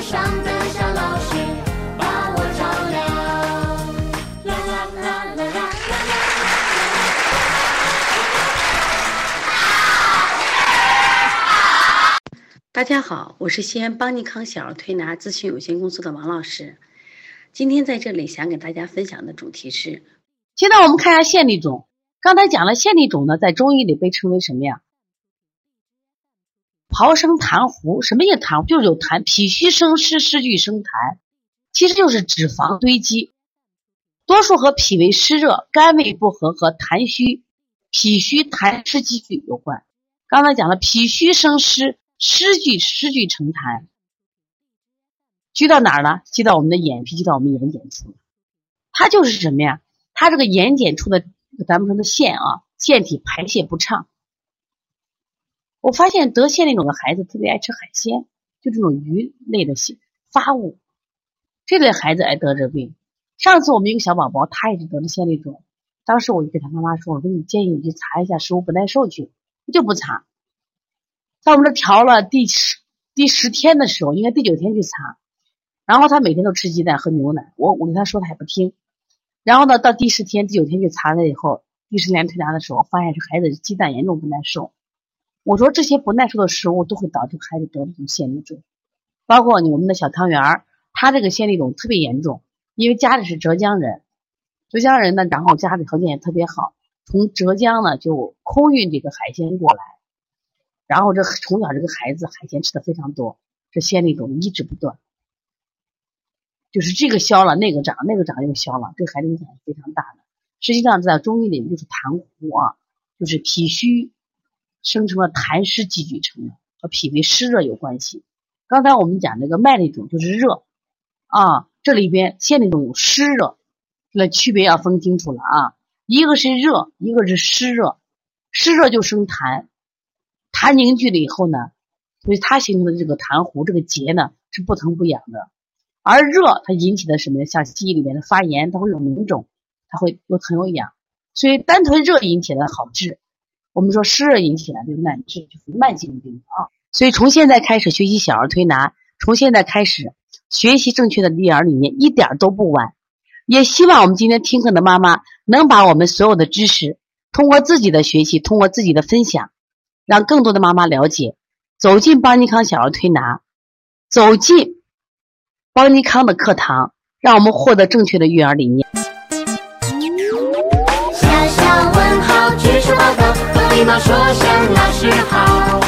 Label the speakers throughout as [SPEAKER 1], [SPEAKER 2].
[SPEAKER 1] 上的小老师把我照亮。啦
[SPEAKER 2] 啦啦
[SPEAKER 1] 啦啦啦
[SPEAKER 2] 啦！
[SPEAKER 3] 大家好，我是西安邦尼康小儿推拿咨询有限公司的王老师。今天在这里想给大家分享的主题是，
[SPEAKER 2] 现在我们看一下线粒肿。刚才讲了线粒肿呢，在中医里被称为什么呀？刨生痰糊，什么意思？痰糊就是有痰，脾虚生湿，湿聚生痰，其实就是脂肪堆积，多数和脾胃湿热、肝胃不和和痰虚、脾虚痰湿积聚有关。刚才讲了，脾虚生湿。湿聚湿聚成痰，聚到哪儿了？积到我们的眼皮，积到我们眼睑处。它就是什么呀？它这个眼睑处的咱们说的腺啊，腺体排泄不畅。我发现得腺那种的孩子特别爱吃海鲜，就这种鱼类的发物，这类孩子爱得这病。上次我们一个小宝宝，他也是得了腺粒肿，当时我就给他妈妈说：“我说你建议你去查一下食物不耐受去。”他就不查。在我们这调了第十第十天的时候，应该第九天去查，然后他每天都吃鸡蛋喝牛奶，我我跟他说他也不听，然后呢到第十天第九天去查了以后，第十天推拿的时候发现这孩子鸡蛋严重不耐受，我说这些不耐受的食物都会导致孩子得这种腺粒肿，包括你我们的小汤圆儿，他这个腺粒肿特别严重，因为家里是浙江人，浙江人呢，然后家里条件也特别好，从浙江呢就空运这个海鲜过来。然后这从小这个孩子海鲜吃的非常多，这腺粒肿一直不断，就是这个消了那个长，那个长又消了，对孩子影响是非常大的。实际上在中医里就是痰糊啊，就是脾虚生成了痰湿积聚成的，和脾胃湿热有关系。刚才我们讲那个脉粒肿就是热啊，这里边腺粒肿有湿热，那区别要分清楚了啊，一个是热，一个是湿热，湿热就生痰。痰凝聚了以后呢，所以它形成的这个痰糊这个结呢是不疼不痒的，而热它引起的什么呢？像西医里面的发炎，它会有脓肿，它会又疼有痒，所以单纯热引起的好治。我们说湿热引起来就难治，就是慢性病啊。所以从现在开始学习小儿推拿，从现在开始学习正确的育儿理念，一点都不晚。也希望我们今天听课的妈妈能把我们所有的知识，通过自己的学习，通过自己的分享。让更多的妈妈了解，走进邦尼康小儿推拿，走进邦尼康的课堂，让我们获得正确的育儿理念。
[SPEAKER 1] 礼貌说声老师好。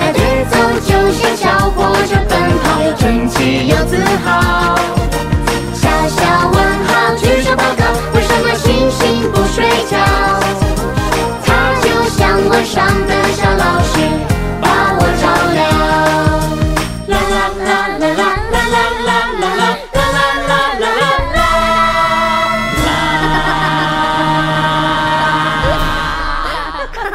[SPEAKER 1] 带节奏就像小火车奔跑，又整齐又自豪。小小问号，举手报告，为什么星星不睡觉？它就像晚上的。哈哈哈哈哈！